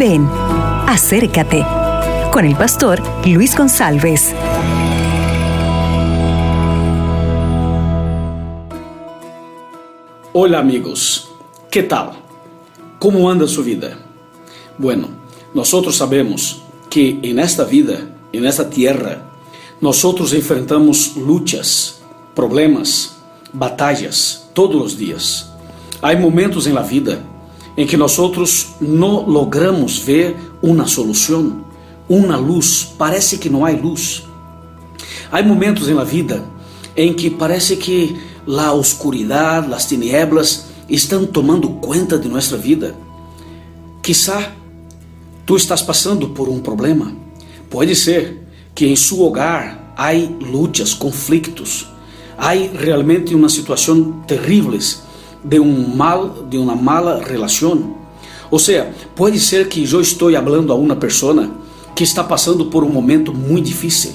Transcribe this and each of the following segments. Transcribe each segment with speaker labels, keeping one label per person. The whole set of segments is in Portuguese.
Speaker 1: Ven, acércate con el pastor Luis González.
Speaker 2: Hola amigos, ¿qué tal? ¿Cómo anda su vida? Bueno, nosotros sabemos que en esta vida, en esta tierra, nosotros enfrentamos luchas, problemas, batallas todos los días. Hay momentos en la vida em que nós outros não logramos ver uma solução, uma luz, parece que não há luz. Há momentos na vida em que parece que a oscuridade, as tinieblas estão tomando conta de nossa vida. Quizá tu estás passando por um problema. Pode ser que em seu hogar há lutas, conflitos, há realmente uma situação terríveis de um mal, de uma mala relação. Ou seja, pode ser que eu estou falando a uma pessoa que está passando por um momento muito difícil,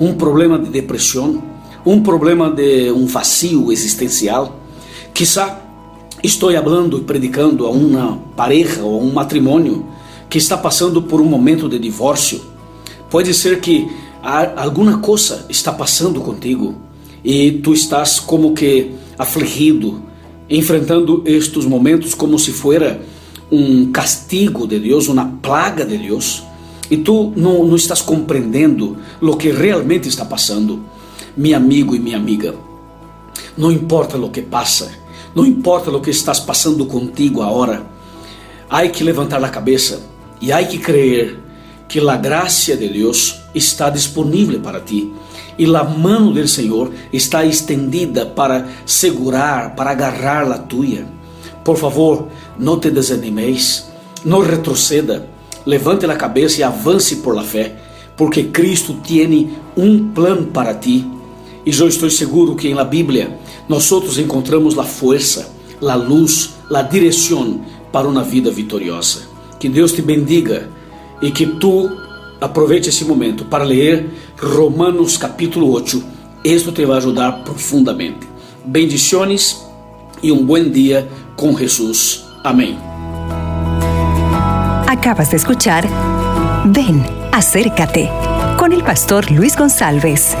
Speaker 2: um problema de depressão, um problema de um vazio existencial. Quizá estou falando e predicando a uma pareja ou um matrimônio que está passando por um momento de divórcio. Pode ser que alguma coisa está passando contigo e tu estás como que afligido, enfrentando estes momentos como se fuera um castigo de Deus, uma plaga de Deus, e tu não, não estás compreendendo o que realmente está passando, meu amigo e minha amiga. Não importa o que passa, não importa o que estás passando contigo agora, há que levantar a cabeça e há que crer que a graça de Deus está disponível para ti e a mão do Senhor está estendida para segurar, para agarrar a tua. Por favor, não te desanimeis, não retroceda, levante a cabeça e avance por la fé, porque Cristo tem um plano para ti. E eu estou seguro que na Bíblia nós outros encontramos a força, a luz, a direção para uma vida vitoriosa. Que Deus te bendiga e que tu aproveite esse momento para ler Romanos capítulo 8. Isto te vai ajudar profundamente. Bendiciones e um bom dia com Jesus. Amém.
Speaker 1: Acabas de escuchar Ven, acércate con el pastor Luis González.